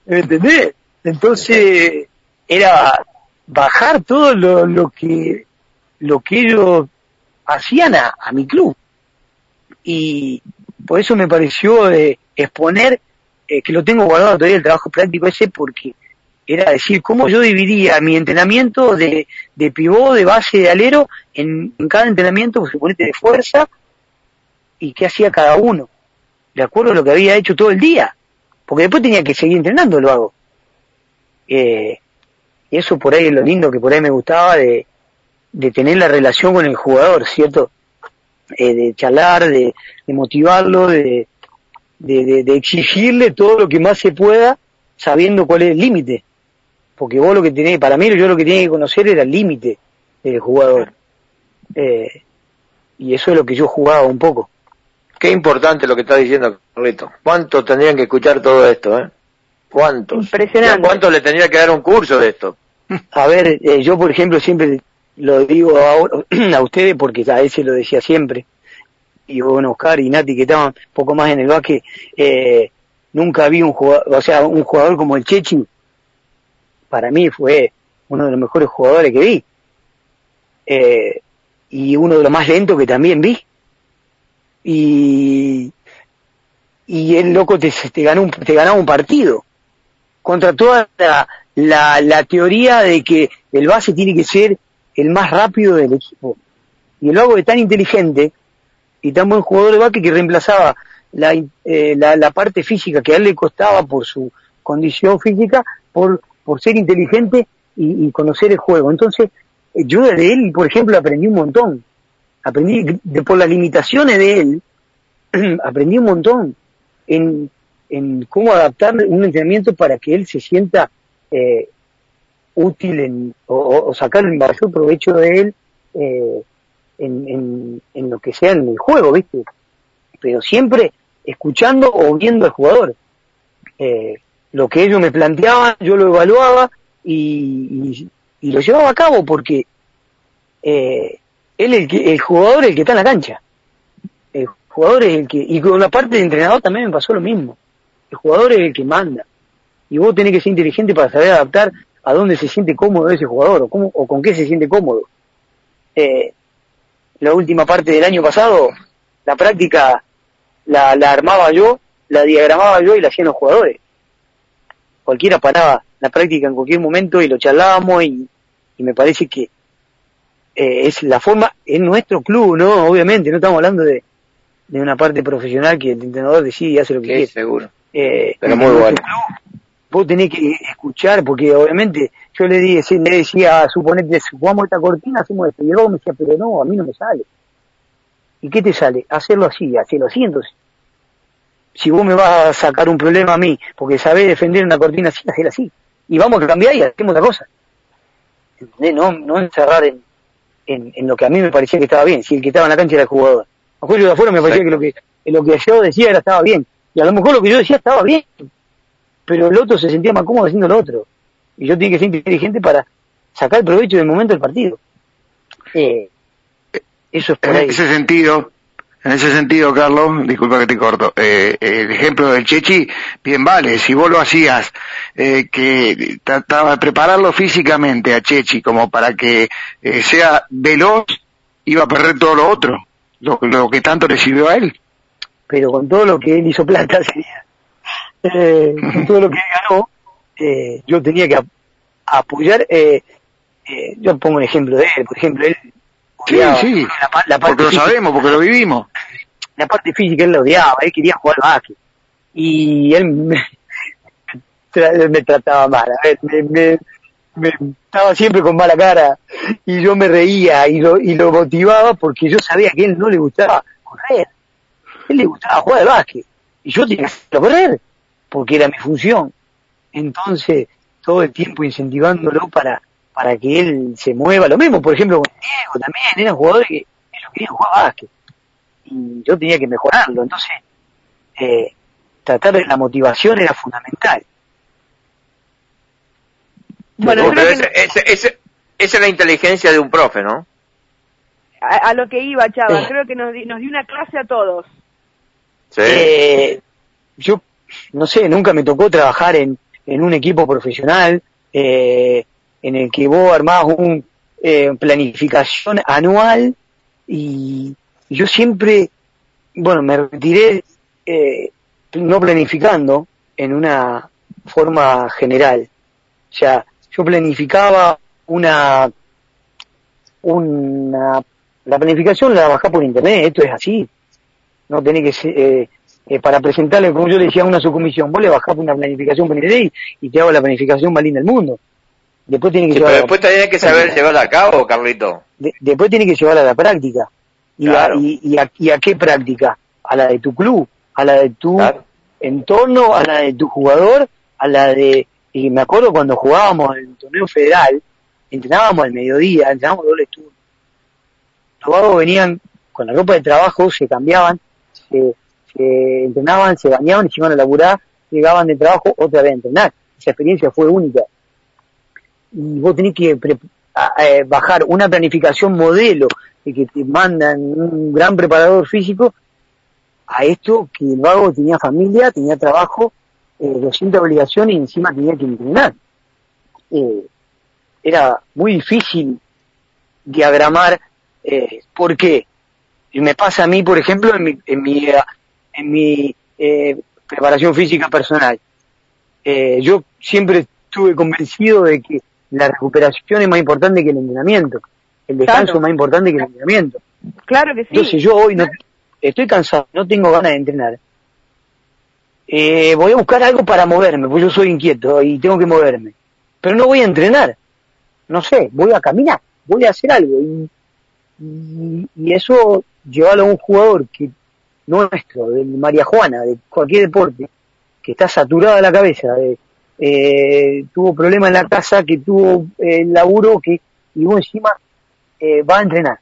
¿Me entendés? Entonces, era bajar todo lo, lo que lo que ellos hacían a, a mi club. Y por eso me pareció de exponer, eh, que lo tengo guardado todavía el trabajo práctico ese, porque era decir cómo yo dividía mi entrenamiento de, de pivot, de base, de alero, en, cada entrenamiento, pues, suponete, de fuerza, y qué hacía cada uno, de acuerdo a lo que había hecho todo el día, porque después tenía que seguir entrenando, lo hago. Eh, y eso por ahí es lo lindo que por ahí me gustaba de, de tener la relación con el jugador, ¿cierto? Eh, de charlar, de, de motivarlo, de, de, de, exigirle todo lo que más se pueda, sabiendo cuál es el límite porque vos lo que tenés, para mí yo lo que tenía que conocer era el límite del jugador. Eh, y eso es lo que yo jugaba un poco. Qué importante lo que está diciendo Carlito. ¿Cuántos tendrían que escuchar todo esto, eh? ¿Cuántos? Impresionante. ¿Cuántos le tendría que dar un curso de esto? A ver, eh, yo por ejemplo siempre lo digo a, a ustedes porque a ese lo decía siempre. Y bueno, Oscar y Nati que estaban un poco más en el básquet, eh, nunca vi un jugador, o sea, un jugador como el Chechi, para mí fue uno de los mejores jugadores que vi. Eh, y uno de los más lentos que también vi. Y, y el loco te, te, ganó un, te ganaba un partido contra toda la, la, la teoría de que el base tiene que ser el más rápido del equipo. Y el vago es tan inteligente y tan buen jugador de básquet que reemplazaba la, eh, la, la, parte física que a él le costaba por su condición física, por, por ser inteligente y, conocer el juego. Entonces, eh, yo de él, por ejemplo, aprendí un montón. Aprendí, de, por las limitaciones de él, aprendí un montón en, en cómo adaptar un entrenamiento para que él se sienta eh, útil en, o, o, sacar el mayor provecho de él eh, en, en, en, lo que sea en el juego, ¿viste? Pero siempre escuchando o viendo al jugador. Eh, lo que ellos me planteaban, yo lo evaluaba y, lo llevaba a cabo porque eh, él el, el jugador es el que está en la cancha. El jugador es el que, y con la parte de entrenador también me pasó lo mismo. El jugador es el que manda. Y vos tenés que ser inteligente para saber adaptar a dónde se siente cómodo ese jugador o, cómo, o con qué se siente cómodo. Eh, la última parte del año pasado, la práctica la, la armaba yo, la diagramaba yo y la hacían los jugadores. Cualquiera paraba la práctica en cualquier momento y lo charlábamos y, y me parece que eh, es la forma, en nuestro club, ¿no? Obviamente, no estamos hablando de, de una parte profesional que el entrenador decide y hace lo que sí, quiere. seguro. Eh, Pero muy bueno. Club, vos tenés que escuchar, porque obviamente yo le, dije, le decía, suponete, jugamos esta cortina, hacemos esto. Y luego me decía, pero no, a mí no me sale. ¿Y qué te sale? Hacerlo así, hacerlo así. Entonces, si vos me vas a sacar un problema a mí, porque sabés defender una cortina así, hacerla así. Y vamos a cambiar y hacemos otra cosa. ¿Entendés? No, no encerrar en, en, en, lo que a mí me parecía que estaba bien. Si el que estaba en la cancha era el jugador. A juicio de afuera me parecía que lo que, lo que yo decía era estaba bien. Y a lo mejor lo que yo decía estaba bien. Pero el otro se sentía más cómodo haciendo lo otro. Y yo tenía que ser inteligente para sacar el provecho del momento del partido. Eh, eso es por en ese sentido, en ese sentido, Carlos, disculpa que te corto, eh, el ejemplo del Chechi, bien vale, si vos lo hacías, eh, que trataba de prepararlo físicamente a Chechi como para que eh, sea veloz, iba a perder todo lo otro, lo, que tanto le sirvió a él. Pero con todo lo que él hizo plata eh, con todo lo que él ganó, eh, yo tenía que ap apoyar, yo pongo un ejemplo de él, por ejemplo, él Sí, sí, la, la parte porque lo sabemos, porque lo vivimos. La parte física él la odiaba, él quería jugar básquet. Y él me, me trataba mal, a ver, me, me, me, estaba siempre con mala cara y yo me reía y lo, y lo motivaba porque yo sabía que a él no le gustaba correr. A él le gustaba jugar al básquet. Y yo tenía que hacerlo correr, porque era mi función. Entonces, todo el tiempo incentivándolo para, para que él se mueva. Lo mismo, por ejemplo, con Diego también, eran jugadores que ellos querían jugar básquet. Y yo tenía que mejorarlo. Entonces, eh, tratar de la motivación era fundamental. Bueno, pero ese, ese, ese, esa es la inteligencia de un profe, ¿no? A, a lo que iba, Chava, creo que nos, di, nos dio una clase a todos. Sí. Eh, yo, no sé, nunca me tocó trabajar en, en un equipo profesional eh, en el que vos armás un eh, planificación anual y yo siempre, bueno, me retiré eh, no planificando en una forma general. O sea, yo planificaba una, una, la planificación la bajá por internet, esto es así. No tenés que ser, eh, eh, para presentarle, como yo decía una subcomisión, vos le bajás una planificación por internet y te hago la planificación más linda del mundo. Después tiene que sí, llevar pero después tenés que saber llevarla a cabo, Carlito. De, después tiene que llevarla a la práctica. Y, claro. a, y, y, a, ¿Y a qué práctica? A la de tu club, a la de tu claro. entorno, a la de tu jugador, a la de... Y me acuerdo cuando jugábamos en el torneo federal, entrenábamos al mediodía, entrenábamos doble turno. Los vagos venían con la ropa de trabajo, se cambiaban, se, se entrenaban, se bañaban y se iban a laburar, llegaban de trabajo otra vez a entrenar. Esa experiencia fue única. Y vos tenés que eh, bajar una planificación modelo de que te mandan un gran preparador físico a esto que el vago tenía familia, tenía trabajo, eh, lo siente obligación y encima tenía que entrenar. Eh, era muy difícil diagramar Eh, ¿Por qué? Y me pasa a mí, por ejemplo, en mi, en mi, en mi eh, preparación física personal. Eh, yo siempre estuve convencido de que la recuperación es más importante que el entrenamiento. El descanso es más importante que el entrenamiento. Claro que sí. Entonces yo hoy no, estoy cansado, no tengo ganas de entrenar. Eh, voy a buscar algo para moverme, porque yo soy inquieto y tengo que moverme. Pero no voy a entrenar. No sé, voy a caminar, voy a hacer algo. Y, y, eso llevarlo a un jugador que nuestro, de María Juana, de cualquier deporte, que está saturado de la cabeza, de, eh, tuvo problemas en la casa, que tuvo el eh, laburo, que y vos encima eh, va a entrenar.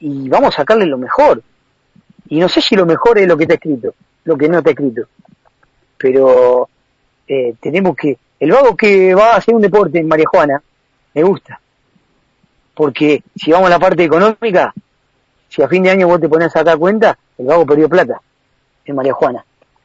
Y vamos a sacarle lo mejor. Y no sé si lo mejor es lo que está escrito, lo que no está escrito. Pero eh, tenemos que... El vago que va a hacer un deporte en María Juana, me gusta. Porque si vamos a la parte económica, si a fin de año vos te pones a sacar cuenta, el vago perdió plata en María Juana.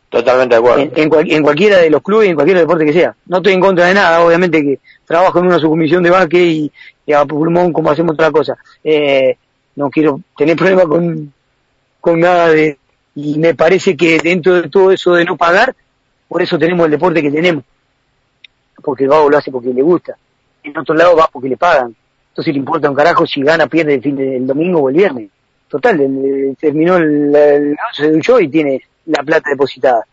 Totalmente de acuerdo. En, cualquiera de los clubes, en cualquier deporte que sea. No estoy en contra de nada, obviamente que trabajo en una subcomisión de básquet y, a pulmón como hacemos otra cosa. Eh, no quiero tener problemas con, con nada de... Y me parece que dentro de todo eso de no pagar, por eso tenemos el deporte que tenemos. Porque el vago lo hace porque le gusta. En otro lado va porque le pagan. Entonces le importa un carajo si gana, pierde el fin del domingo o el viernes. Total, terminó el, el, se duchó y tiene la plata depositada.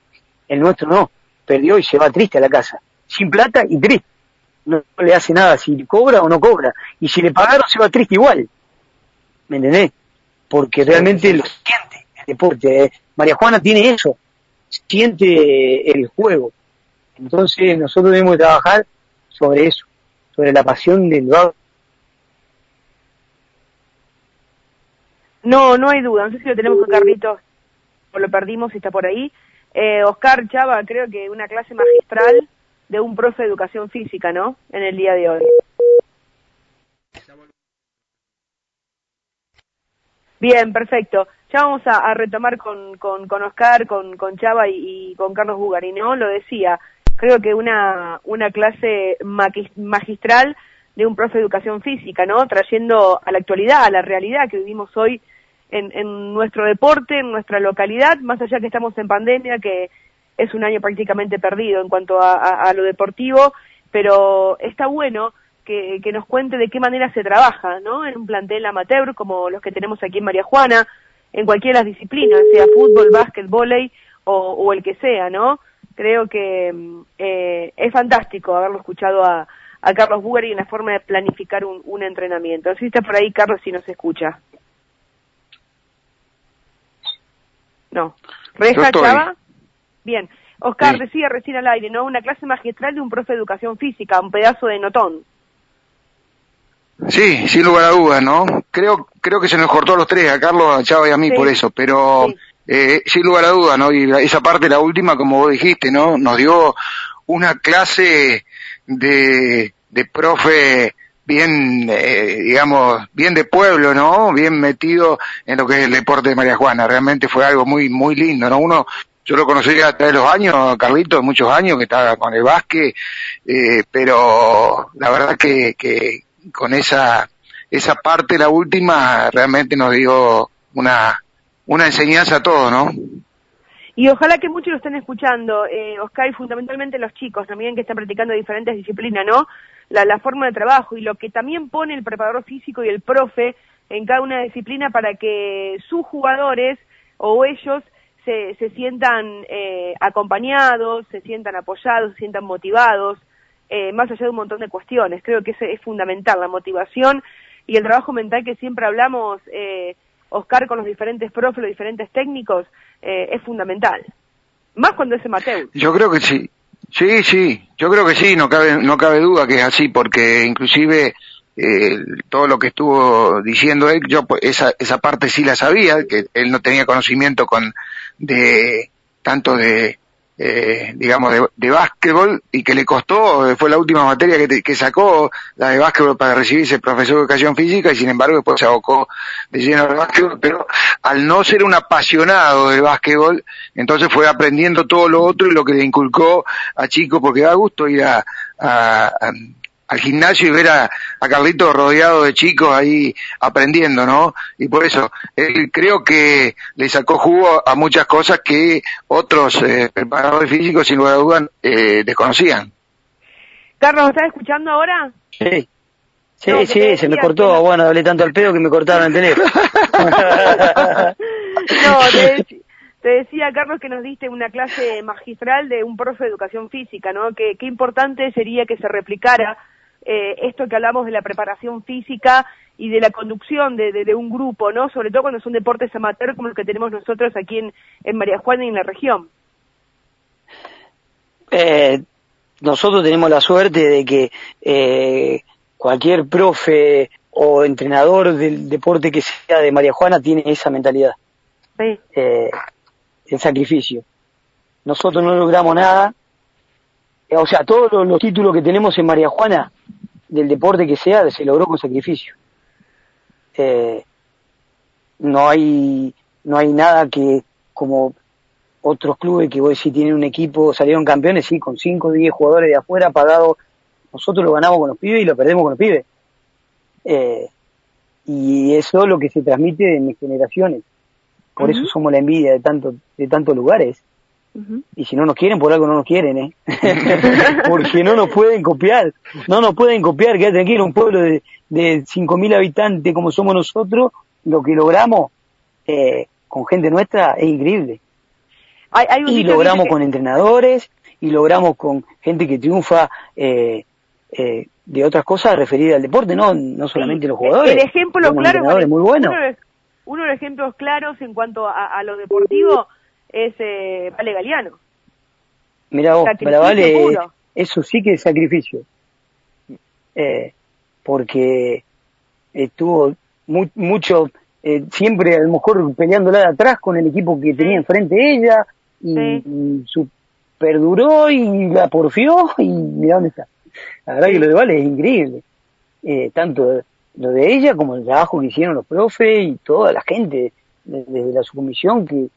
El nuestro no, perdió y se va triste a la casa, sin plata y triste. No, le hace nada si cobra o no cobra. Y si le pagaron se va triste igual. ¿Me entendés? Porque realmente lo siente el deporte. ¿eh? María Juana tiene eso, siente el juego. Entonces nosotros debemos trabajar sobre eso, sobre la pasión del vago. No, no hay duda. No sé si lo tenemos con Carlitos lo perdimos y está por ahí. Eh, Oscar Chava, creo que una clase magistral de un profe de educación física, ¿no? En el día de hoy. Bien, perfecto. Ya vamos a, retomar con, con, con, Oscar, con, con Chava y, con Carlos Bugari, ¿no? Lo decía, creo que una, una clase magistral de un profe de educación física, ¿no? Trayendo a la actualidad, a la realidad que vivimos hoy en, nuestro deporte, en nuestra localidad, más allá que estamos en pandemia, que es un año prácticamente perdido en cuanto a, lo deportivo, pero está bueno que, nos cuente de qué manera se trabaja, ¿no? En un plantel amateur como los que tenemos aquí en María Juana, en cualquiera de las disciplinas, sea fútbol, básquet, volei o, el que sea, ¿no? Creo que eh, es fantástico haberlo escuchado a, Carlos Bugari en la forma de planificar un, un entrenamiento. Así está por ahí, Carlos, si nos escucha. No. ¿Reja, Chava? Bien. Oscar, decía recién al aire, ¿no? Una clase magistral de un profe de educación física, un pedazo de notón. Sí, sin lugar a dudas, ¿no? Creo, creo que se nos cortó a los tres, a Carlos, a Chava y a mí por eso, pero eh, sin lugar a dudas, ¿no? Y esa parte, la última, como vos dijiste, ¿no? Nos dio una clase de, de profe bien, eh, digamos, bien de pueblo, ¿no? Bien metido en lo que es el deporte de María Juana. Realmente fue algo muy, muy lindo, ¿no? Uno, yo lo conocí a través de los años, Carlito, muchos años que estaba con el básquet, eh, pero la verdad que, que con esa, esa parte, la última, realmente nos dio una, una enseñanza a todos, ¿no? Y ojalá que muchos lo estén escuchando, eh, Oscar, y fundamentalmente los chicos también que están practicando diferentes disciplinas, ¿no? La, la forma de trabajo y lo que también pone el preparador físico y el profe en cada una disciplina para que sus jugadores o ellos se, se sientan eh, acompañados, se sientan apoyados, se sientan motivados, eh, más allá de un montón de cuestiones. Creo que es fundamental la motivación y el trabajo mental que siempre hablamos, eh, Oscar, con los diferentes profes, los diferentes técnicos, eh, es fundamental. Más cuando es Mateo. Yo creo que sí. Sí, sí. Yo creo que sí. No cabe, no cabe duda que es así porque inclusive eh, todo lo que estuvo diciendo él, yo pues, esa, esa parte sí la sabía, que él no tenía conocimiento con, de, tanto de, eh, digamos, de, de, básquetbol y que le costó, eh, fue la última materia que, que sacó, la de básquetbol para recibirse profesor de educación física y sin embargo después se abocó de lleno al básquetbol, pero al no ser un apasionado del básquetbol, entonces fue aprendiendo todo lo otro y lo que le inculcó a Chico porque da gusto ir a, a, al gimnasio y ver a, a Carlito rodeado de chicos ahí aprendiendo, ¿no? Y por eso, él creo que le sacó jugo a muchas cosas que otros eh, preparadores físicos sin lugar a dudas eh, desconocían. Carlos, ¿estás escuchando ahora? Sí. Sí, No, sí, se me cortó, que- bueno, hablé tanto al pedo que me cortaron el teléfono. No, te, dec- te decía, Carlos, que nos diste una clase magistral de un profe de educación física, ¿no? Que qué importante sería que se replicara eh, esto que hablamos de la preparación física y de la conducción de, de- de un grupo, ¿no? Sobre todo cuando son deportes amateur como los que tenemos nosotros aquí en, en María Juana y en la región. Eh, nosotros tenemos la suerte de que eh, cualquier profe o entrenador del deporte que sea de María Juana tiene esa mentalidad, Sí. eh, el sacrificio. Nosotros no logramos nada, o sea, todos los, los títulos que tenemos en María Juana, del deporte que sea, se logró con sacrificio. Eh, no hay no hay nada que como otros clubes que hoy sí tienen un equipo, salieron campeones, sí, con 5 o 10 jugadores de afuera pagados. Nosotros lo ganamos con los pibes y lo perdemos con los pibes. Eh, y eso es lo que se transmite en mis generaciones. Por eso somos la envidia de tanto, de tantos lugares. Y si no nos quieren, por algo no nos quieren, ¿eh? Porque no nos pueden copiar. No nos pueden copiar, quédate tranquilo, un pueblo de, de 5.000 habitantes como somos nosotros, lo que logramos eh, con gente nuestra es increíble. Hay, hay un Y logramos que- con entrenadores, y logramos con gente que triunfa eh, eh, de otras cosas referidas al deporte, no, no solamente los jugadores. El ejemplo claro, muy buenos. Uno de, los- uno de los ejemplos claros en cuanto a, a lo deportivo es eh, Vale Galeano. Mira vos, para Vale, puro. eso sí que es sacrificio. Eh, porque estuvo mu- mucho, eh, siempre a lo mejor peleándola de atrás con el equipo que tenía enfrente ella, y, Sí. y su, perduró y la porfió, y mira dónde está. La verdad que lo de Vale es increíble. Eh, tanto lo de ella como el trabajo que hicieron los profes y toda la gente de- desde la subcomisión que,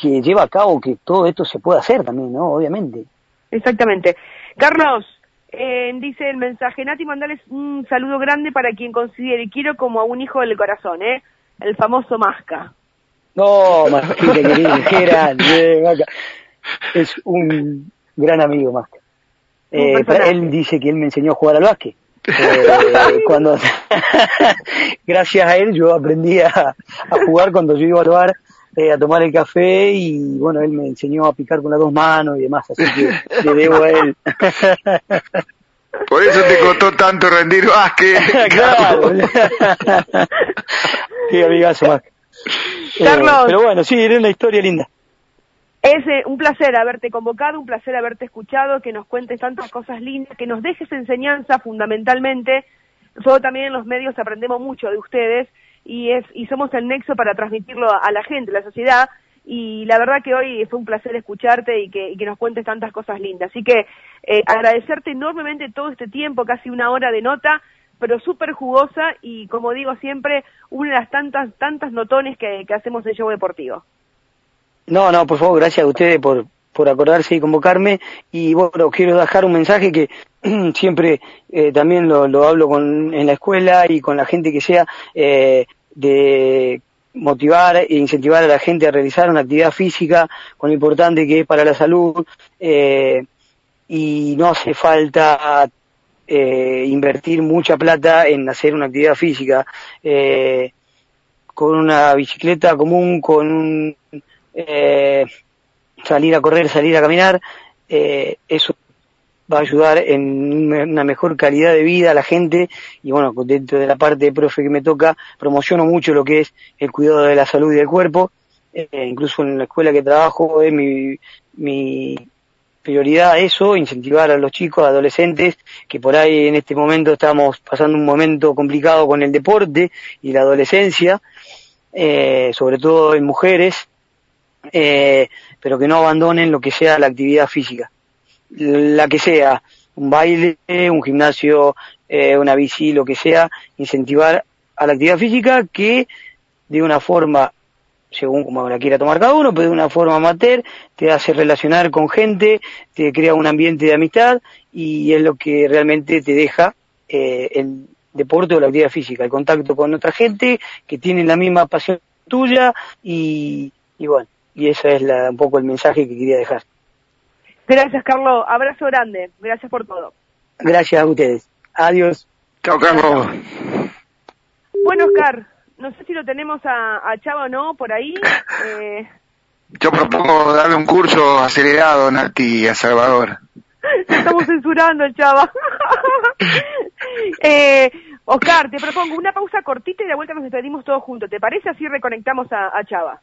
que lleva a cabo que todo esto se pueda hacer también, ¿no? Obviamente. Exactamente. Carlos, eh, dice el mensaje, Nati, mandales un saludo grande para quien considere, quiero como a un hijo del corazón, ¿eh? El famoso Masca. No, Masquita querido, qué grande, Maca. Es un gran amigo, Masca. Eh, él dice que él me enseñó a jugar al básquet. Eh, cuando gracias a él yo aprendí a, a jugar cuando yo iba al bar eh, a tomar el café y bueno él me enseñó a picar con las dos manos y demás así que le debo a él Por eso te costó tanto rendir básquet. claro qué amigazo Eh, Carlos. pero bueno sí era una historia linda Es eh, un placer haberte convocado, un placer haberte escuchado, que nos cuentes tantas cosas lindas, que nos dejes enseñanza fundamentalmente. Nosotros también en los medios aprendemos mucho de ustedes y es y somos el nexo para transmitirlo a, la gente, a la sociedad. Y la verdad que hoy fue un placer escucharte y que, y que nos cuentes tantas cosas lindas. Así que eh, agradecerte enormemente todo este tiempo, casi una hora de nota, pero súper jugosa y como digo siempre, una de las tantas, tantas notones que, que hacemos en Show Deportivo. No, no, por favor, gracias a ustedes por, por acordarse y convocarme. Y bueno, quiero dejar un mensaje que siempre eh, también lo, lo hablo con, en la escuela y con la gente que sea, eh, de motivar e incentivar a la gente a realizar una actividad física con lo importante que es para la salud. eh, y no hace falta eh, invertir mucha plata en hacer una actividad física. Eh, con una bicicleta común, con un eh, salir a correr, salir a caminar, eh, eso va a ayudar en una mejor calidad de vida a la gente. Y bueno, dentro de la parte de profe que me toca, promociono mucho lo que es el cuidado de la salud y del cuerpo, eh, incluso en la escuela que trabajo es mi, mi prioridad eso, incentivar a los chicos, adolescentes, que por ahí en este momento estamos pasando un momento complicado con el deporte y la adolescencia, eh, sobre todo en mujeres, eh, pero que no abandonen lo que sea la actividad física, la que sea, un baile, un gimnasio, eh, una bici, lo que sea, incentivar a la actividad física que de una forma según como la quiera tomar cada uno, pero de una forma amateur, te hace relacionar con gente, te crea un ambiente de amistad y es lo que realmente te deja eh, el deporte o la actividad física, el contacto con otra gente que tiene la misma pasión tuya y, y bueno, y ese es la, un poco el mensaje que quería dejar. Gracias, Carlos. Abrazo grande. Gracias por todo. Gracias a ustedes. Adiós. Chao, Carlos. Bueno, Oscar, no sé si lo tenemos a, a Chava o no por ahí. Eh, Yo propongo darle un curso acelerado, Nati, a Salvador. estamos censurando Chava. eh, Oscar, te propongo una pausa cortita y de vuelta nos despedimos todos juntos. ¿Te parece? Así reconectamos a, a Chava.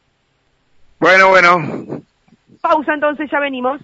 Bueno, bueno. Pausa entonces, ya venimos.